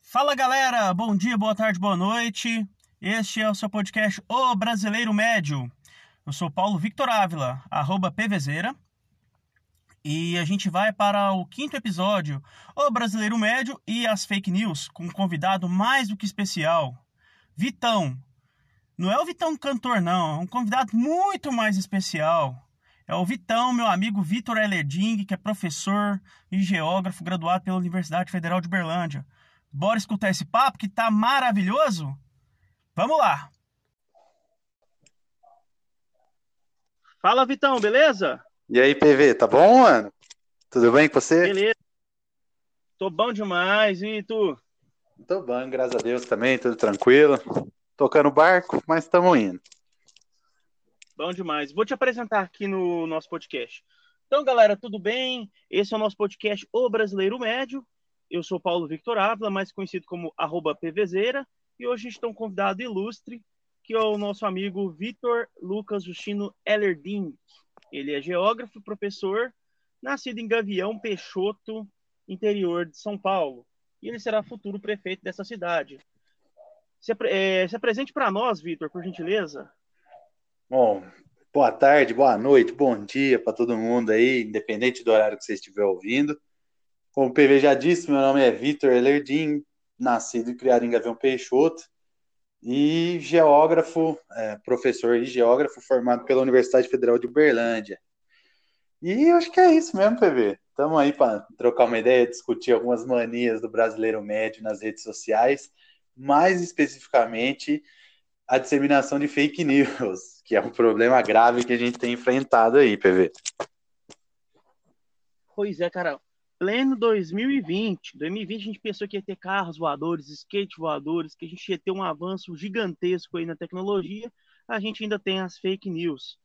Fala galera, bom dia, boa tarde, boa noite. Este é o seu podcast O Brasileiro Médio. Eu sou Paulo Victor Ávila, arroba PVZera. E a gente vai para o quinto episódio, O Brasileiro Médio e as Fake News, com um convidado mais do que especial, Vitão. Não é o Vitão cantor, não, é um convidado muito mais especial. É o Vitão, meu amigo Vitor Elerding, que é professor e geógrafo graduado pela Universidade Federal de Berlândia. Bora escutar esse papo que tá maravilhoso? Vamos lá! Fala, Vitão, beleza? E aí, PV, tá bom, mano? Tudo bem com você? Beleza. Tô bom demais, e tu? Tô bom, graças a Deus também, tudo tranquilo. Tocando barco, mas estamos indo. Bom demais. Vou te apresentar aqui no nosso podcast. Então, galera, tudo bem? Esse é o nosso podcast O Brasileiro Médio. Eu sou Paulo Victor Ávila, mais conhecido como arroba PVZera, e hoje a gente tem um convidado ilustre, que é o nosso amigo Vitor Lucas Justino Ellerding. Ele é geógrafo professor, nascido em Gavião Peixoto, interior de São Paulo. E ele será futuro prefeito dessa cidade. Se, é, se apresente para nós, Vitor, por gentileza. Bom, boa tarde, boa noite, bom dia para todo mundo aí, independente do horário que você estiver ouvindo. Como o PV já disse, meu nome é Vitor Elerdim, nascido e criado em Gavião Peixoto, e geógrafo, é, professor e geógrafo formado pela Universidade Federal de Uberlândia. E acho que é isso mesmo, PV. Estamos aí para trocar uma ideia, discutir algumas manias do brasileiro médio nas redes sociais, mais especificamente a disseminação de fake news, que é um problema grave que a gente tem enfrentado aí, PV. Pois é, cara pleno 2020. 2020 a gente pensou que ia ter carros voadores, skate voadores, que a gente ia ter um avanço gigantesco aí na tecnologia. A gente ainda tem as fake news,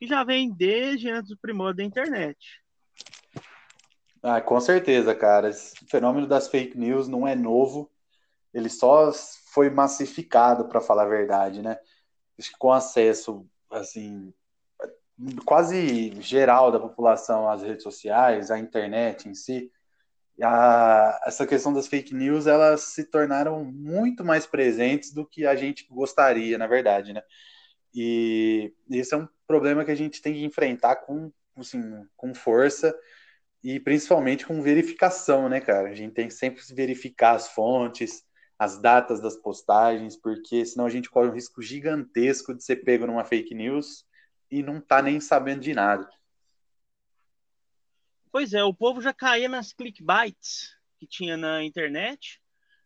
que já vem desde antes do primórdio da internet. Ah, com certeza, cara. Esse fenômeno das fake news não é novo. Ele só foi massificado, para falar a verdade, né? Com acesso, assim, quase geral da população às redes sociais, à internet em si, a, essa questão das fake news, elas se tornaram muito mais presentes do que a gente gostaria, na verdade, né? E esse é um problema que a gente tem que enfrentar com, assim, com força e principalmente com verificação, né, cara? A gente tem que sempre verificar as fontes, as datas das postagens, porque senão a gente corre um risco gigantesco de ser pego numa fake news e não tá nem sabendo de nada. Pois é, o povo já caía nas clickbaits que tinha na internet,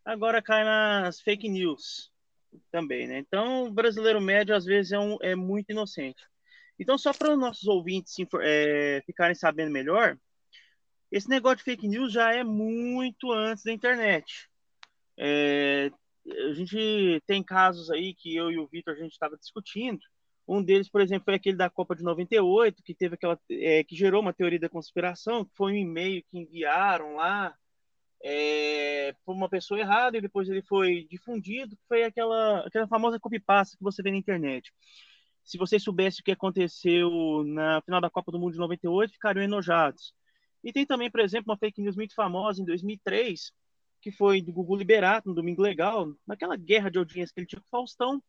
agora cai nas fake news também, né? Então, o brasileiro médio às vezes é, um, é muito inocente. Então, só para os nossos ouvintes é, ficarem sabendo melhor, esse negócio de fake news já é muito antes da internet. É, a gente tem casos aí que eu e o Vitor a gente estava discutindo, um deles, por exemplo, foi aquele da Copa de 98, que teve aquela é, que gerou uma teoria da conspiração, que foi um e-mail que enviaram lá é, por uma pessoa errada e depois ele foi difundido, foi aquela aquela famosa copypasta que você vê na internet. Se vocês soubessem o que aconteceu na final da Copa do Mundo de 98, ficariam enojados. E tem também, por exemplo, uma fake news muito famosa em 2003, que foi do Google Liberato, no Domingo Legal, naquela guerra de audiência que ele tinha com o Faustão,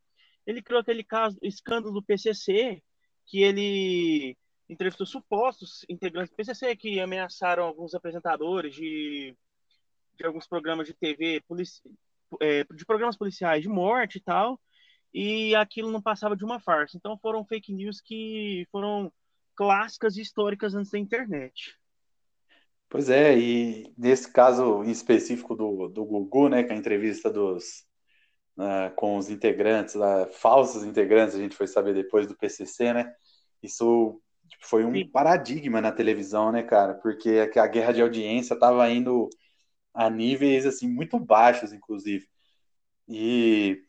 ele criou aquele caso, escândalo do PCC, que ele entrevistou supostos integrantes do PCC que ameaçaram alguns apresentadores de, de alguns programas de TV, polici, é, de programas policiais de morte e tal, e aquilo não passava de uma farsa. Então foram fake news que foram clássicas e históricas antes da internet. Pois é, e nesse caso específico do, do Gugu, né, com a entrevista dos, uh, com os integrantes, uh, falsos integrantes, a gente foi saber depois do PCC, né? Isso tipo, foi um Sim. paradigma na televisão, né, cara? Porque a guerra de audiência estava indo a níveis assim muito baixos, inclusive. E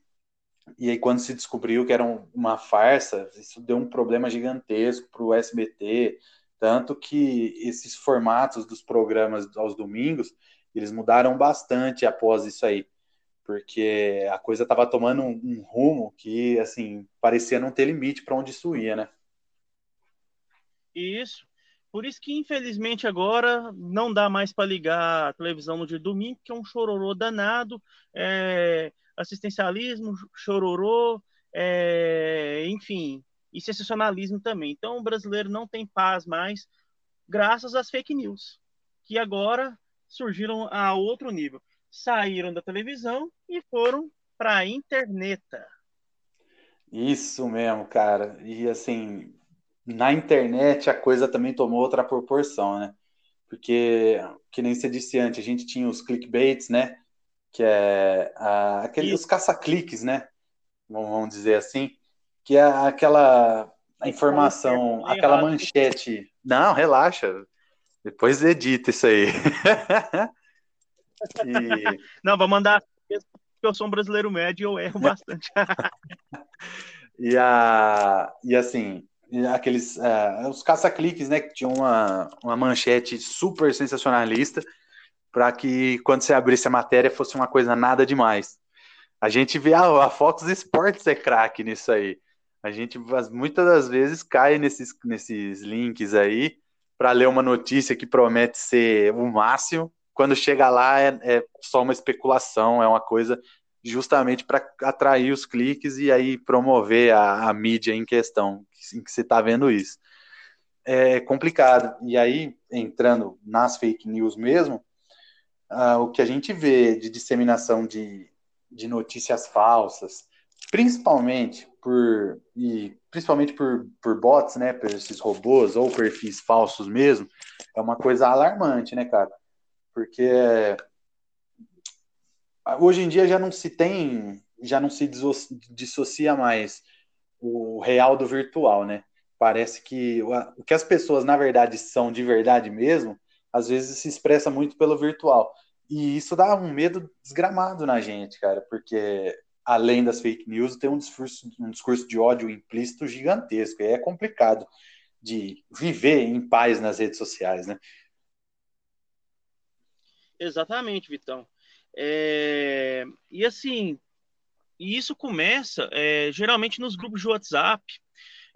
e aí quando se descobriu que era uma farsa, isso deu um problema gigantesco para o SBT, tanto que esses formatos dos programas aos domingos eles mudaram bastante após isso aí porque a coisa estava tomando um, um, rumo que, assim, parecia não ter limite para onde isso ia, né? Isso. Por isso que, infelizmente, agora não dá mais para ligar a televisão no dia de domingo, que é um chororô danado, é, assistencialismo, chororô, é, enfim, e sensacionalismo também. Então, o brasileiro não tem paz mais, graças às fake news, que agora surgiram a outro nível. Saíram da televisão e foram para a internet. Isso mesmo, cara. E assim, na internet a coisa também tomou outra proporção, né? Porque, que nem você disse antes, a gente tinha os clickbaits, né? Que é a, aqueles caça-cliques, né? Vamos dizer assim, que é aquela informação, aquela manchete. Não, relaxa. Depois edita isso aí. e... Não, vou mandar porque eu sou um brasileiro médio e eu erro bastante. e, a, e assim, aqueles uh, os caça-cliques, né, que tinham uma, uma manchete super sensacionalista para que quando você abrisse a matéria fosse uma coisa nada demais. A gente vê ah, a Fox Sports é craque nisso aí. A gente muitas das vezes cai nesses, nesses links aí para ler uma notícia que promete ser o máximo. Quando chega lá é, é só uma especulação, é uma coisa justamente para atrair os cliques e aí promover a, a mídia em questão, em que você está vendo isso. É complicado. E aí, entrando nas fake news mesmo, o que a gente vê de disseminação de, de notícias falsas, principalmente por e principalmente por, por bots, né, por esses robôs ou perfis falsos mesmo, é uma coisa alarmante, né, cara? Porque hoje em dia já não se tem, já não se dissocia mais o real do virtual, né? Parece que o que as pessoas na verdade são de verdade mesmo, às vezes se expressa muito pelo virtual. E isso dá um medo desgramado na gente, cara, porque além das fake news, tem um discurso, um discurso de ódio implícito gigantesco. E é complicado de viver em paz nas redes sociais, né? Exatamente, Vitão. É... E assim, isso começa é, geralmente nos grupos de WhatsApp,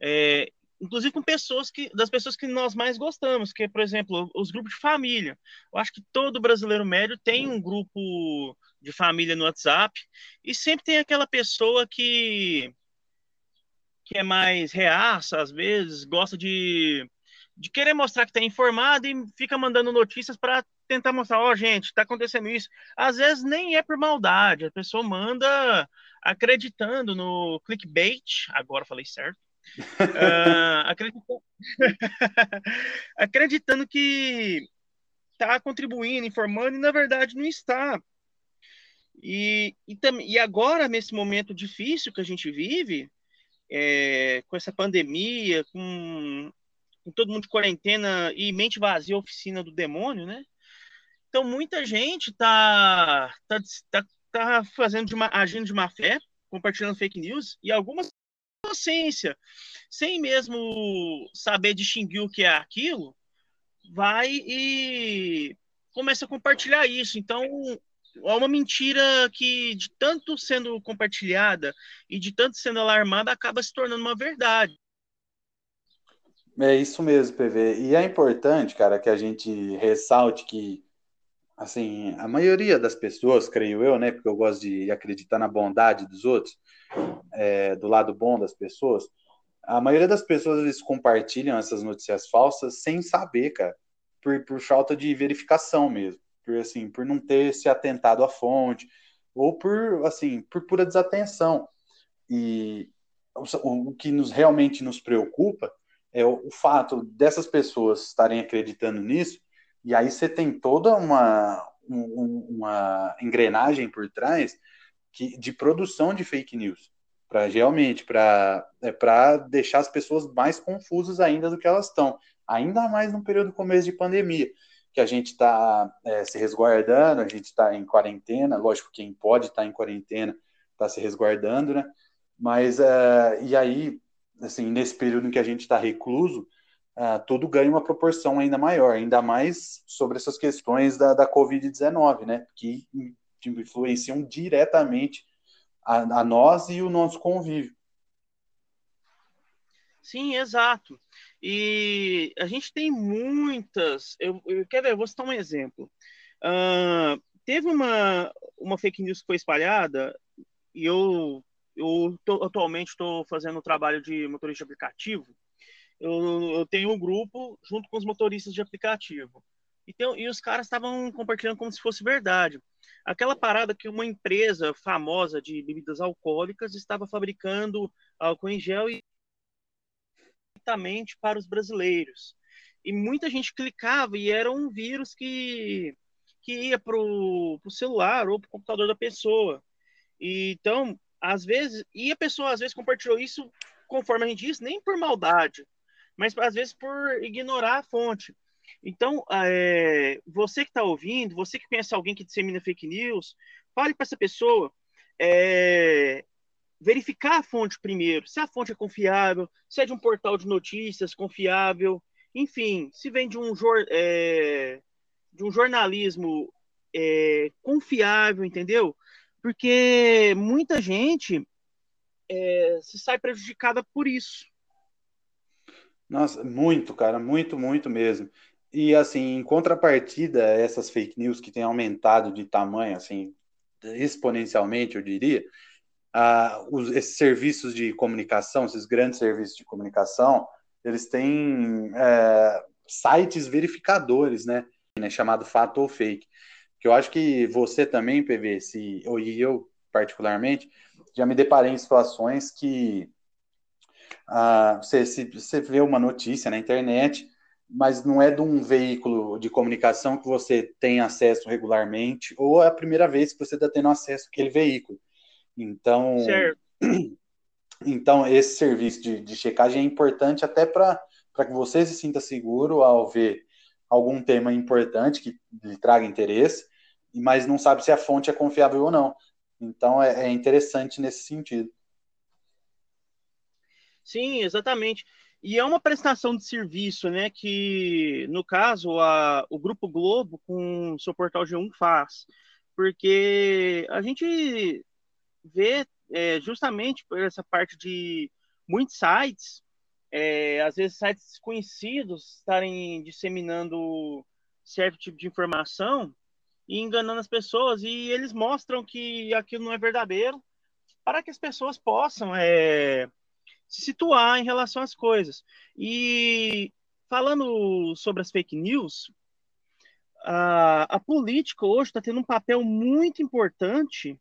é, inclusive com pessoas que das pessoas que nós mais gostamos, que é, por exemplo, os grupos de família. Eu acho que todo brasileiro médio tem um grupo de família no WhatsApp e sempre tem aquela pessoa que que é mais reaça, às vezes, gosta de, de querer mostrar que está informado e fica mandando notícias para tentar mostrar, ó, oh, gente, está acontecendo isso. Às vezes nem é por maldade, a pessoa manda acreditando no clickbait, agora falei certo, uh, acreditando, acreditando que está contribuindo, informando, e na verdade não está. E, e, e agora, nesse momento difícil que a gente vive, é, com essa pandemia, com, com, todo mundo de quarentena e mente vazia, oficina do demônio, né? Então, muita gente tá, tá, tá, tá fazendo de uma, agindo de má fé, compartilhando fake news, e algumas inocência, sem mesmo saber distinguir o que é aquilo, vai e começa a compartilhar isso. Então, é uma mentira que, de tanto sendo compartilhada e de tanto sendo alarmada, acaba se tornando uma verdade. É isso mesmo, PV. E é importante, cara, que a gente ressalte que, assim, a maioria das pessoas, creio eu, né, porque eu gosto de acreditar na bondade dos outros, é, do lado bom das pessoas, a maioria das pessoas eles compartilham essas notícias falsas sem saber, cara, por, por falta de verificação mesmo por assim, por não ter se atentado à fonte, ou por assim, por pura desatenção. E o, o que nos realmente nos preocupa é o, o fato dessas pessoas estarem acreditando nisso, e aí você tem toda uma, uma engrenagem por trás que, de produção de fake news para realmente para é, para deixar as pessoas mais confusas ainda do que elas estão, ainda mais no período começo de pandemia que a gente está é, se resguardando, a gente está em quarentena, lógico, quem pode estar tá em quarentena está se resguardando, né? Mas, é, e aí, assim, nesse período em que a gente está recluso, é, tudo ganha uma proporção ainda maior, ainda mais sobre essas questões da, da Covid-19, né? Que influenciam diretamente a, a nós e o nosso convívio. Sim, exato. E a gente tem muitas. Eu, eu quer ver, eu vou citar um exemplo. Uh, teve uma, uma fake news que foi espalhada, e eu, eu tô, atualmente estou fazendo um trabalho de motorista de aplicativo. Eu, eu, tenho um grupo junto com os motoristas de aplicativo. E, tem, e os caras estavam compartilhando como se fosse verdade. Aquela parada que uma empresa famosa de bebidas alcoólicas estava fabricando álcool em gel e para os brasileiros. E muita gente clicava e era um vírus que, que ia para o celular ou para o computador da pessoa. E, então, às vezes, e a pessoa às vezes compartilhou isso, conforme a gente disse, nem por maldade, mas às vezes por ignorar a fonte. Então, é, você que está ouvindo, você que conhece alguém que dissemina fake news, fale para essa pessoa é, verificar a fonte primeiro, se a fonte é confiável, se é de um portal de notícias confiável, enfim, se vem de um, é, de um jornalismo é, confiável, entendeu? Porque muita gente é, se sai prejudicada por isso. Nossa, muito, cara, muito, muito mesmo. E assim, em contrapartida, essas fake news que têm aumentado de tamanho, assim, exponencialmente, eu diria, os, esses serviços de comunicação, esses grandes serviços de comunicação, eles têm é, sites verificadores, né, né, chamado fato ou fake, que eu acho que você também, PV, se, ou eu particularmente, já me deparei em situações que ah, você, se, você vê uma notícia na internet, mas não é de um veículo de comunicação que você tem acesso regularmente, ou é a primeira vez que você está tendo acesso àquele veículo. Então, certo. então esse serviço de, de checagem é importante até para que você se sinta seguro ao ver algum tema importante que lhe traga interesse, mas não sabe se a fonte é confiável ou não. Então é, é interessante nesse sentido. Sim, exatamente. E é uma prestação de serviço, né, que, no caso, a, o Grupo Globo, com o seu portal G1, faz. Porque a gente vê é, justamente por essa parte de muitos sites, é, às vezes sites desconhecidos estarem disseminando certo tipo de informação e enganando as pessoas, e eles mostram que aquilo não é verdadeiro, para que as pessoas possam é, se situar em relação às coisas. E falando sobre as fake news, a, a política hoje está tendo um papel muito importante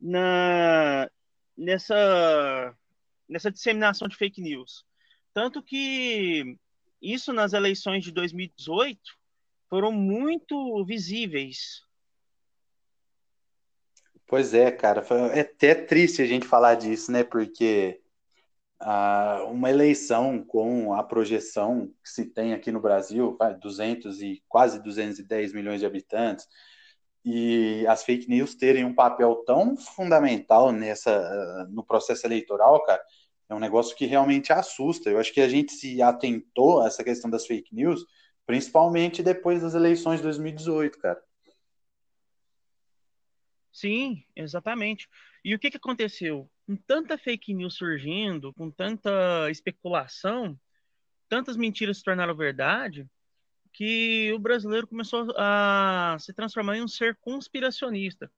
na, nessa, nessa disseminação de fake news. Tanto que isso nas eleições de 2018 foram muito visíveis. Pois é, cara, é até triste a gente falar disso, né? Porque ah, uma eleição com a projeção que se tem aqui no Brasil, 200 e quase 210 milhões de habitantes, e as fake news terem um papel tão fundamental nessa no processo eleitoral, cara, é um negócio que realmente assusta. Eu acho que a gente se atentou a essa questão das fake news, principalmente depois das eleições de 2018, cara. Sim, exatamente. E o que, que aconteceu? Com tanta fake news surgindo, com tanta especulação, tantas mentiras se tornaram verdade, que o brasileiro começou a se transformar em um ser conspiracionista.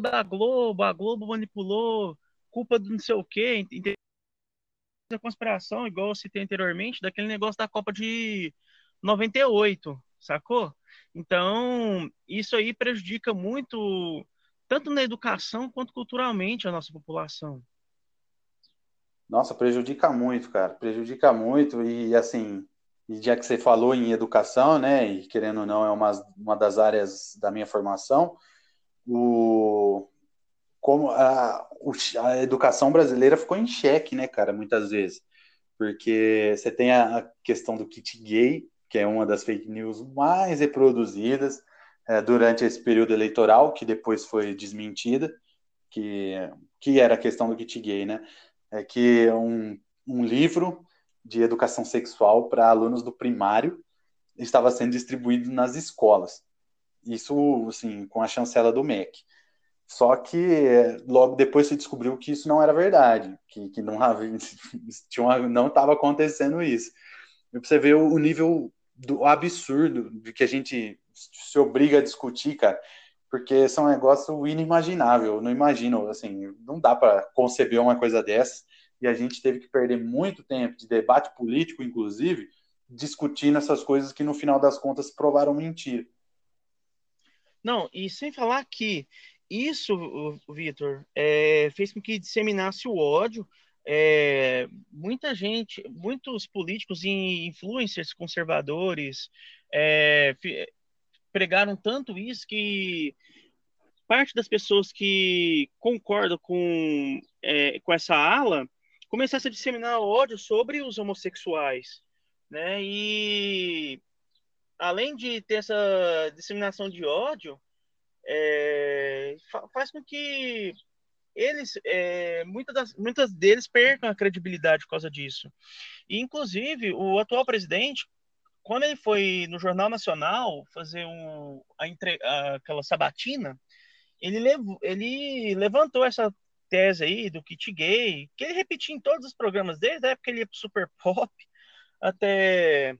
Da Globo, a Globo manipulou, culpa do não sei o quê, a conspiração, igual eu citei anteriormente, daquele negócio da Copa de 98, sacou? Então, isso aí prejudica muito, tanto na educação quanto culturalmente, a nossa população. Nossa, prejudica muito, cara. Prejudica muito. E assim, e já que você falou em educação, né? E querendo ou não, é uma, uma das áreas da minha formação, o, como a, a educação brasileira ficou em xeque, né, cara, muitas vezes. Porque você tem a, a questão do kit gay, que é uma das fake news mais reproduzidas é, durante esse período eleitoral, que depois foi desmentida, que, que era a questão do kit gay, né? É que um, um livro de educação sexual para alunos do primário estava sendo distribuído nas escolas. Isso, assim, com a chancela do MEC. Só que logo depois se descobriu que isso não era verdade, que, que não não estava acontecendo isso. E você vê o nível do absurdo de que a gente se obriga a discutir, cara, porque são um negócio inimaginável. Não imagino, assim, não dá para conceber uma coisa dessa. E a gente teve que perder muito tempo de debate político, inclusive, discutindo essas coisas que no final das contas provaram mentira. Não, e sem falar que isso, Vitor, é, fez com que disseminasse o ódio. É, muita gente, muitos políticos e influencers conservadores é, pregaram tanto isso que parte das pessoas que concordam com, é, com essa ala começaram a disseminar ódio sobre os homossexuais, né? E além de ter essa disseminação de ódio, é, faz com que eles, é, muitas, das, muitas deles percam a credibilidade por causa disso. E, inclusive, o atual presidente, quando ele foi no Jornal Nacional fazer um, a, entre, a, aquela sabatina, ele, levou, ele levantou essa tese aí do kit gay, que ele repetia em todos os programas, desde a época que ele ia pro Super Pop até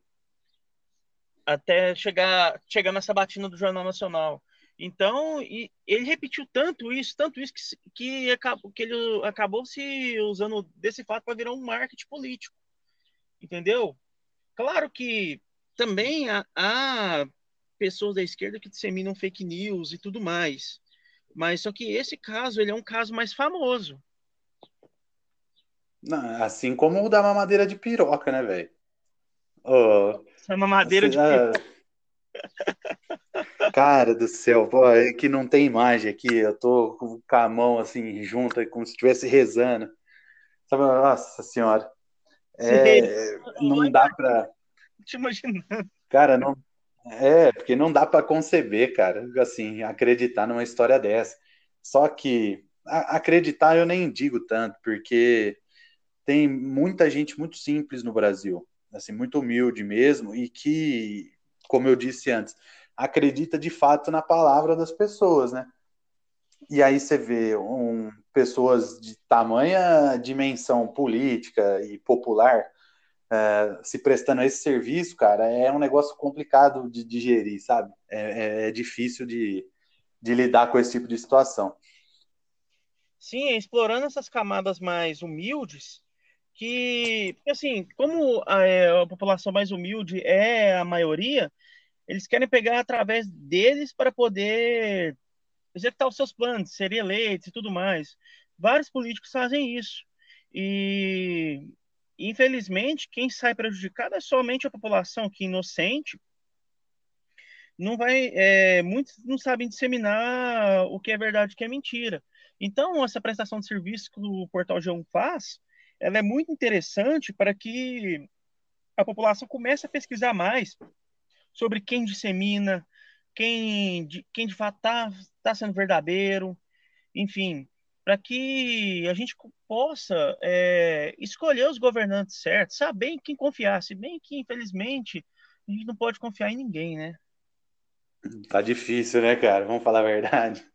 até chegar chegar na sabatina do Jornal Nacional. Então, ele repetiu tanto isso, tanto isso, que, que, acabou, que ele acabou se usando desse fato para virar um marketing político. Entendeu? Claro que também há, há, pessoas da esquerda que disseminam fake news e tudo mais. Mas só que esse caso, ele é um caso mais famoso. assim como o da mamadeira de piroca, né, velho? Oh, Essa mamadeira de piroca. Cara do céu, pô, é que não tem imagem aqui. Eu tô com a mão assim, junta, como se estivesse rezando. Sabe, nossa senhora. É, não dá pra. Te imaginando. Cara, não. É, porque não dá para conceber, cara, assim, acreditar numa história dessa. Só que a, acreditar eu nem digo tanto, porque tem muita gente muito simples no Brasil, assim, muito humilde mesmo, e que, como eu disse antes, acredita de fato na palavra das pessoas, né? E aí você vê um, pessoas de tamanha dimensão política e popular é, se prestando a esse serviço, cara, é um negócio complicado de digerir, sabe? É, é, é difícil de, de lidar com esse tipo de situação. Sim, explorando essas camadas mais humildes, que, assim, como a, é, a população mais humilde é a maioria, eles querem pegar através deles para poder executar os seus planos, serem eleitos e tudo mais. Vários políticos fazem isso. E, infelizmente, quem sai prejudicado é somente a população que inocente não vai, é, muitos não sabem disseminar o que é verdade e o que é mentira. Então, essa prestação de serviço que o Portal G1 faz, ela é muito interessante para que a população comece a pesquisar mais sobre quem dissemina, quem de, quem de fato está tá sendo verdadeiro, enfim, para que a gente possa é, escolher os governantes certos, saber em quem confiar, se bem que, infelizmente, a gente não pode confiar em ninguém, né? Tá difícil, né, cara? Vamos falar a verdade.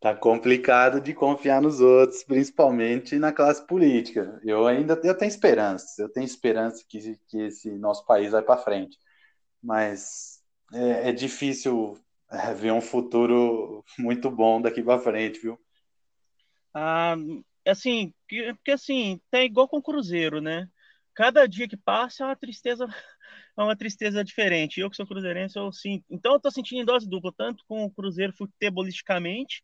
Tá complicado de confiar nos outros, principalmente na classe política. Eu ainda eu tenho esperança, eu tenho esperança que, que esse nosso país vai para frente mas é, é difícil é, ver um futuro muito bom daqui para frente, viu? Ah, assim, porque assim, tá igual com o Cruzeiro, né? Cada dia que passa é uma tristeza, é uma tristeza diferente. Eu que sou cruzeirense, eu sinto. Então eu tô sentindo dose dupla, tanto com o Cruzeiro futebolisticamente,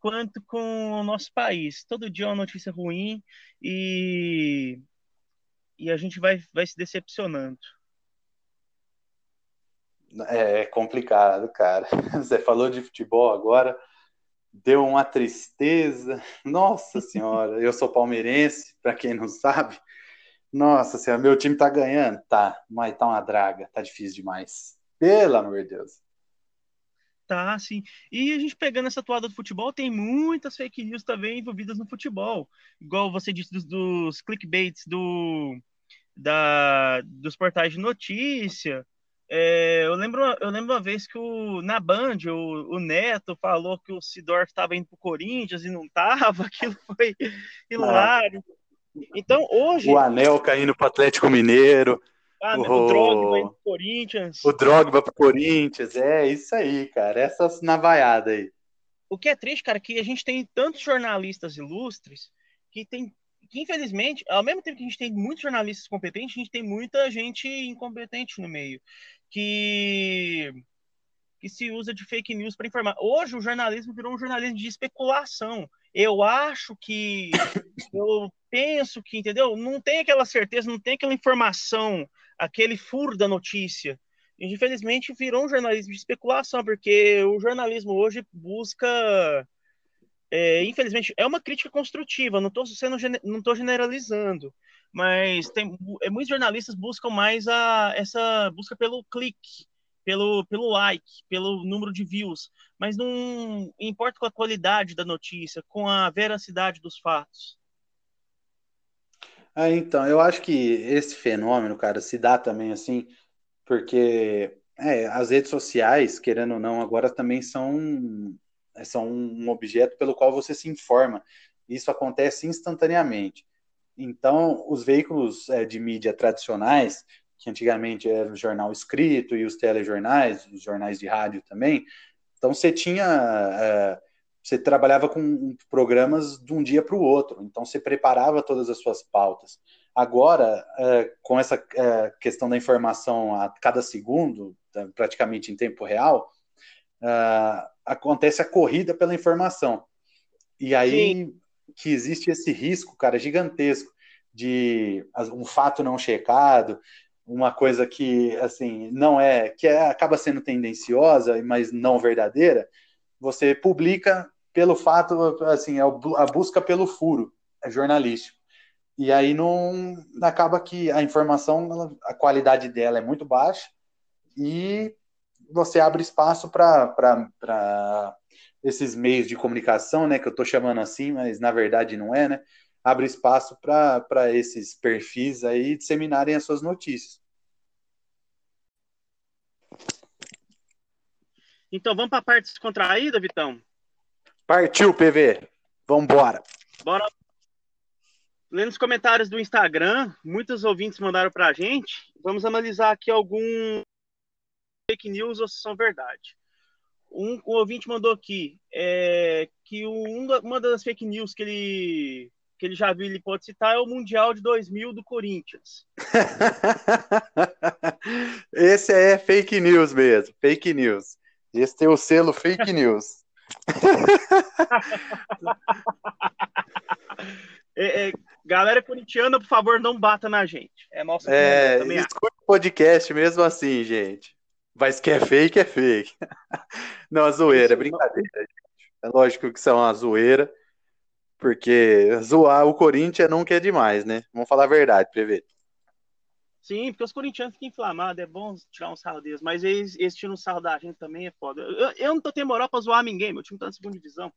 quanto com o nosso país. Todo dia é uma notícia ruim e, e a gente vai, vai se decepcionando. É complicado, cara. Você falou de futebol agora, deu uma tristeza. Nossa Senhora, eu sou palmeirense, para quem não sabe. Nossa Senhora, meu time tá ganhando? Tá, mas tá uma draga, tá difícil demais. Pelo amor de Deus. Tá, sim. E a gente pegando essa toada do futebol, tem muitas fake news também envolvidas no futebol. Igual você disse dos, dos clickbaits do, da, dos portais de notícia É, eu, lembro, eu lembro uma vez que o, na Band o, o Neto falou que o Sidorf estava indo para o Corinthians e não estava, aquilo foi hilário. Então, hoje. O Anel caindo para o Atlético Mineiro. Ah, o, o Drogba indo pro Corinthians. O Drogba pro Corinthians, é isso aí, cara. Essas navaiadas aí. O que é triste, cara, é que a gente tem tantos jornalistas ilustres que tem que infelizmente, ao mesmo tempo que a gente tem muitos jornalistas competentes, a gente tem muita gente incompetente no meio, que que se usa de fake news para informar. Hoje o jornalismo virou um jornalismo de especulação. Eu acho que, eu penso que, entendeu? Não tem aquela certeza, não tem aquela informação, aquele furo da notícia. Infelizmente virou um jornalismo de especulação, porque o jornalismo hoje busca é, infelizmente, é uma crítica construtiva, não estou sendo não tô generalizando, mas tem é, muitos jornalistas buscam mais a essa busca pelo clique, pelo, pelo like, pelo número de views, mas não importa com a qualidade da notícia, com a veracidade dos fatos. Ah, então, eu acho que esse fenômeno, cara, se dá também assim, porque é, as redes sociais, querendo ou não, agora também são são um objeto pelo qual você se informa. Isso acontece instantaneamente. Então, os veículos é, de mídia tradicionais, que antigamente era o jornal escrito e os telejornais, os jornais de rádio também, então você tinha. É, você trabalhava com programas de um dia para o outro, então você preparava todas as suas pautas. Agora, é, com essa é, questão da informação a cada segundo, praticamente em tempo real, uh, acontece a corrida pela informação. E aí Sim. Que existe esse risco, cara, gigantesco de um fato não checado, uma coisa que assim não é que é, acaba sendo tendenciosa, mas não verdadeira, você publica pelo fato assim é a busca pelo furo é jornalístico. E aí não acaba que a informação, a qualidade dela é muito baixa e você abre espaço para esses meios de comunicação, né, que eu estou chamando assim, mas na verdade não é, né? Abre espaço para esses perfis aí disseminarem as suas notícias. Então vamos para a parte descontraída, Vitão? Partiu, PV. Vamos embora. Bora. Lendo os comentários do Instagram, muitos ouvintes mandaram para a gente. Vamos analisar aqui algum fake news ou se são verdade. Um, um ouvinte mandou aqui é, que um, uma das fake news que ele, que ele já viu, ele pode citar, é o Mundial de 2000 do Corinthians. Esse é fake news mesmo, fake news. Esse tem o selo fake news. é, é, galera corintiana, por favor, não bata na gente. É nossa é, escute o podcast mesmo assim, gente. Mas que é fake, é fake. Não, a zoeira, é brincadeira, gente. É lógico que são a zoeira, porque zoar o Corinthians não quer demais, né? Vamos falar a verdade, PV. Sim, porque os corintianos ficam inflamados, é bom tirar um sarro deles, mas eles, eles tiram um sarro da gente também, é foda. Eu, eu não tô tendo moral pra zoar ninguém, meu time tá na segunda divisão.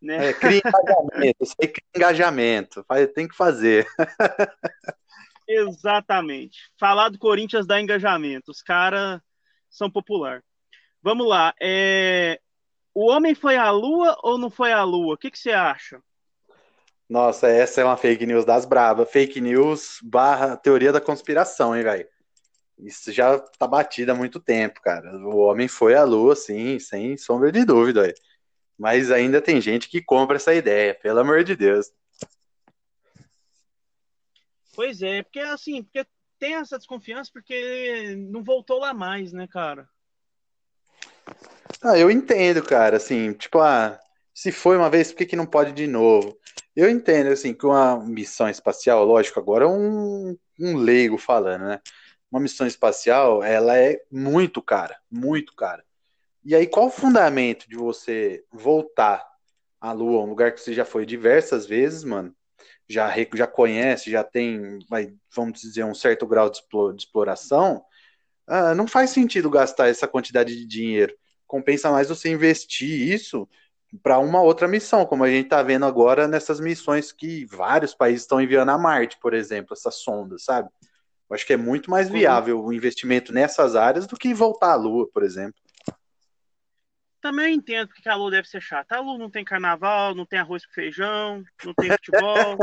Né? É, cria engajamento, isso aí cria engajamento, tem que fazer. Exatamente. Falar do Corinthians dá engajamento. Os caras são popular. Vamos lá. É... O homem foi à Lua ou não foi à Lua? O que, que você acha? Nossa, essa é uma fake news das bravas. Fake news barra teoria da conspiração, hein, velho? Isso já tá batido há muito tempo, cara. O homem foi à Lua, sim, sem sombra de dúvida. Véio. Mas ainda tem gente que compra essa ideia, pelo amor de Deus. Pois é, porque assim, porque tem essa desconfiança porque não voltou lá mais, né, cara? Ah, eu entendo, cara, assim, tipo, ah, se foi uma vez, por que, que não pode de novo? Eu entendo, assim, que uma missão espacial, lógico, agora é um, um leigo falando, né? Uma missão espacial, ela é muito cara, muito cara. E aí, qual o fundamento de você voltar à Lua, um lugar que você já foi diversas vezes, mano, já, já conhece, já tem, vai, vamos dizer, um certo grau de, exploração, ah, não faz sentido gastar essa quantidade de dinheiro. Compensa mais você investir isso para uma outra missão, como a gente está vendo agora nessas missões que vários países estão enviando a Marte, por exemplo, essas sondas, sabe? Eu acho que é muito mais viável o investimento nessas áreas do que voltar à Lua, por exemplo. Também entendo porque a Lua deve ser chata. A Lua não tem carnaval, não tem arroz com feijão, não tem futebol.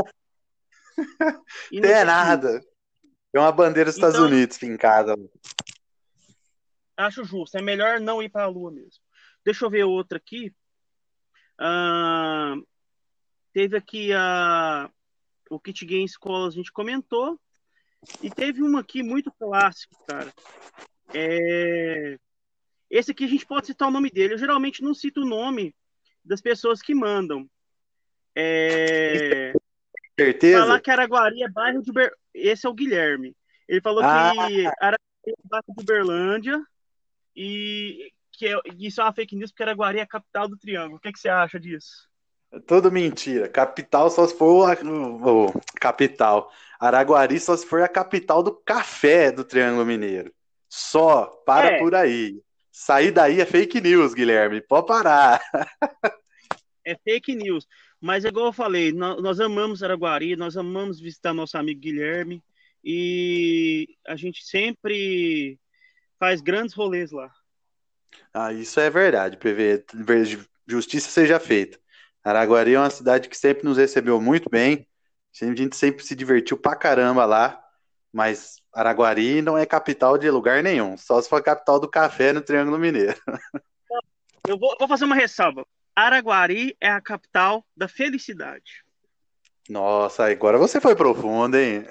não tem nada. Tem uma bandeira dos então, Estados Unidos fincada. Acho justo. É melhor não ir para a Lua mesmo. Deixa eu ver outra aqui. Uh, teve aqui a, o Kit Game Escola, a gente comentou. E teve uma aqui muito clássico, cara. É... Esse aqui a gente pode citar o nome dele. Eu geralmente não cito o nome das pessoas que mandam. É... Certeza? Falar que Araguari é bairro de Ber... Esse é o Guilherme. Ele falou ah. que Araguari é bairro de Uberlândia e que é... isso é uma fake news porque Araguari é a capital do Triângulo. O que, é que você acha disso? É tudo mentira. Capital só se for a... oh, capital. Araguari só se for a capital do café do Triângulo Mineiro. Só, para é. por aí. Sair daí é fake news, Guilherme. Pode parar. É fake news. Mas é igual eu falei, nós, nós amamos Araguari, nós amamos visitar nosso amigo Guilherme e a gente sempre faz grandes rolês lá. Ah, isso é verdade, PV. Justiça seja feita. Araguari é uma cidade que sempre nos recebeu muito bem. A gente sempre se divertiu pra caramba lá. Mas Araguari não é capital de lugar nenhum. Só se for capital do café no Triângulo Mineiro. Eu vou, vou fazer uma ressalva. Araguari é a capital da felicidade. Nossa, agora você foi profundo, hein?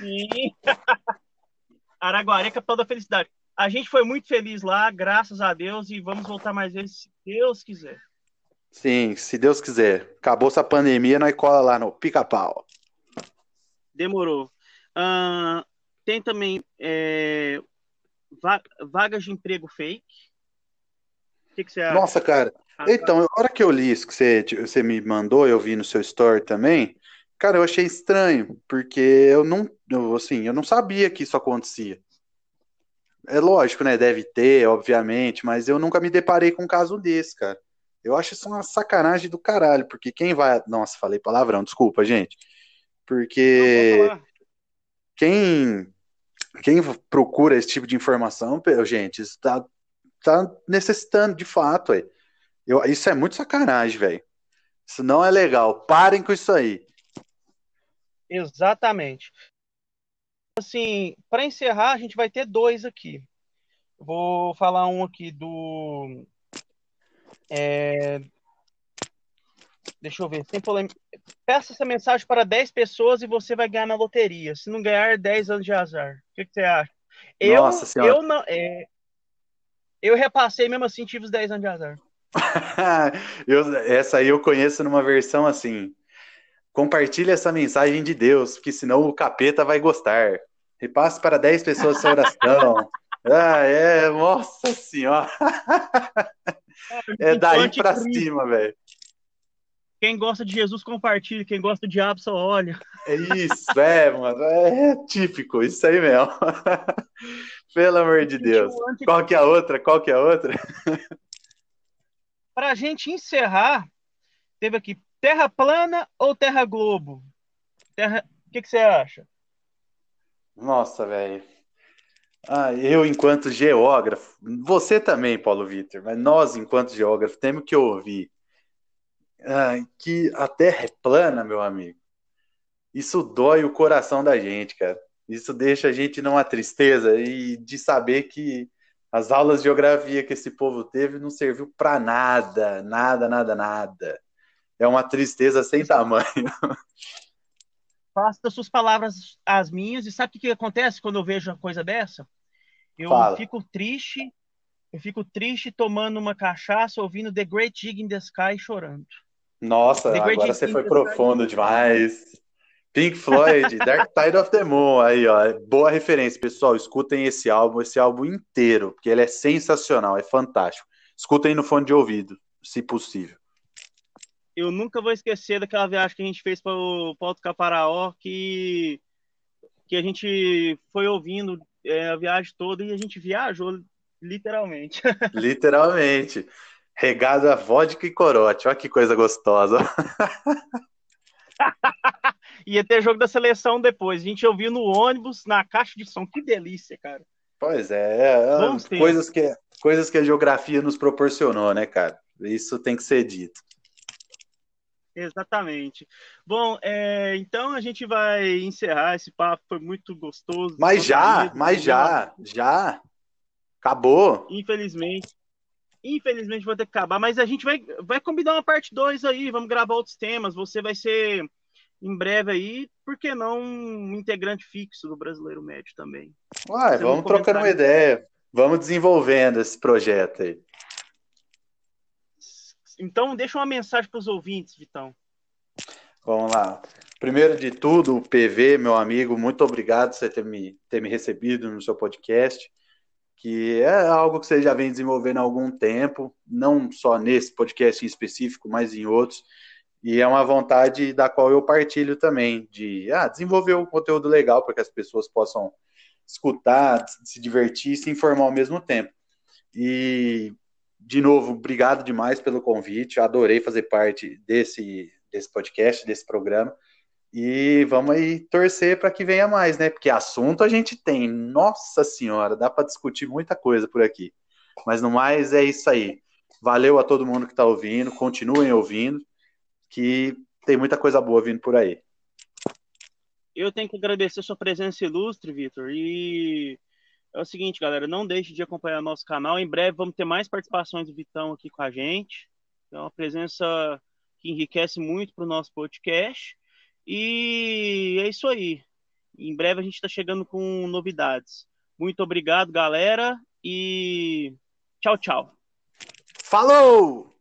Sim. Araguari é a capital da felicidade. A gente foi muito feliz lá, graças a Deus, e vamos voltar mais vezes, se Deus quiser. Sim, se Deus quiser. Acabou essa pandemia, nós cola lá no pica-pau. Demorou. Uh, tem também é, vagas de emprego fake. O que, que você acha? Nossa, cara. Ah, então, a hora que eu li isso que você, você me mandou, eu vi no seu story também, cara, eu achei estranho, porque eu não, eu, assim, eu não sabia que isso acontecia. É lógico, né? Deve ter, obviamente, mas eu nunca me deparei com um caso desse, cara. Eu acho isso uma sacanagem do caralho, porque quem vai. Nossa, falei palavrão, desculpa, gente. Porque quem, quem procura esse tipo de informação, gente, está tá necessitando de fato. Aí. Eu, isso é muito sacanagem, velho. Isso não é legal. Parem com isso aí. Exatamente. Assim, para encerrar, a gente vai ter dois aqui. Vou falar um aqui do é... Deixa eu ver. Sem polêmica. Peça essa mensagem para 10 pessoas e você vai ganhar na loteria. Se não ganhar, 10 anos de azar. O que, que você acha? Eu, Nossa senhora. eu não. É... Eu repassei mesmo assim, tive os 10 anos de azar. eu, essa aí eu conheço numa versão assim. Compartilhe essa mensagem de Deus, porque senão o capeta vai gostar. Repasse para 10 pessoas essa oração. ah, é, nossa senhora. É daí pra cima, velho. Quem gosta de Jesus compartilha, quem gosta do diabo só olha. É isso, é, mano. É típico, isso aí mesmo. Pelo amor de Deus. Qual que é a outra? Qual que é a outra? Pra gente encerrar, teve aqui Terra plana ou Terra globo? Terra... O que, que você acha? Nossa, velho. Ah, eu, enquanto geógrafo, você também, Paulo Vitor, mas nós, enquanto geógrafo, temos que ouvir ah, que a Terra é plana, meu amigo. Isso dói o coração da gente, cara. Isso deixa a gente numa tristeza e de saber que as aulas de geografia que esse povo teve não serviu para nada, nada, nada, nada. É uma tristeza sem tamanho. Faça suas palavras as minhas. E sabe o que, que acontece quando eu vejo uma coisa dessa? Eu Fala. fico triste, eu fico triste tomando uma cachaça, ouvindo The Great Gig in the Sky chorando. Nossa, agora você foi profundo demais. Pink Floyd, Dark Side of the Moon, aí ó, boa referência, pessoal, escutem esse álbum, esse álbum inteiro, porque ele é sensacional, é fantástico. Escutem no fone de ouvido, se possível eu nunca vou esquecer daquela viagem que a gente fez para o Alto Caparaó, que, que a gente foi ouvindo é, a viagem toda e a gente viajou literalmente. Literalmente. Regado a vodka e corote. Olha que coisa gostosa. Ia ter jogo da seleção depois. A gente ouviu no ônibus, na caixa de som. Que delícia, cara. Pois é, é coisas que, coisas que a geografia nos proporcionou, né, cara? Isso tem que ser dito. Exatamente. Bom, é, então a gente vai encerrar esse papo, foi muito gostoso. Mas já, mas já, já. Acabou. Infelizmente. Infelizmente vou ter que acabar, mas a gente vai, vai combinar uma parte 2 aí, vamos gravar outros temas. Você vai ser em breve aí, por que não um integrante fixo do Brasileiro Médio também? Uai, vamos trocando uma ideia, vamos desenvolvendo esse projeto aí. Então, deixa uma mensagem para os ouvintes, Vitão. Vamos lá. Primeiro de tudo, o PV, meu amigo, muito obrigado por você ter me, ter me recebido no seu podcast, que é algo que você já vem desenvolvendo há algum tempo, não só nesse podcast em específico, mas em outros. E é uma vontade da qual eu partilho também, de ah, desenvolver um conteúdo legal para que as pessoas possam escutar, se divertir se informar ao mesmo tempo. E de novo, obrigado demais pelo convite. Adorei fazer parte desse, desse podcast, desse programa. E vamos aí torcer para que venha mais, né? Porque assunto a gente tem. Nossa Senhora, dá para discutir muita coisa por aqui. Mas no mais é isso aí. Valeu a todo mundo que está ouvindo. Continuem ouvindo, que tem muita coisa boa vindo por aí. Eu tenho que agradecer sua presença ilustre, Vitor. E é o seguinte, galera, não deixe de acompanhar nosso canal. Em breve vamos ter mais participações do Vitão aqui com a gente. É uma presença que enriquece muito para o nosso podcast. E é isso aí. Em breve a gente está chegando com novidades. Muito obrigado, galera, e tchau, tchau. Falou!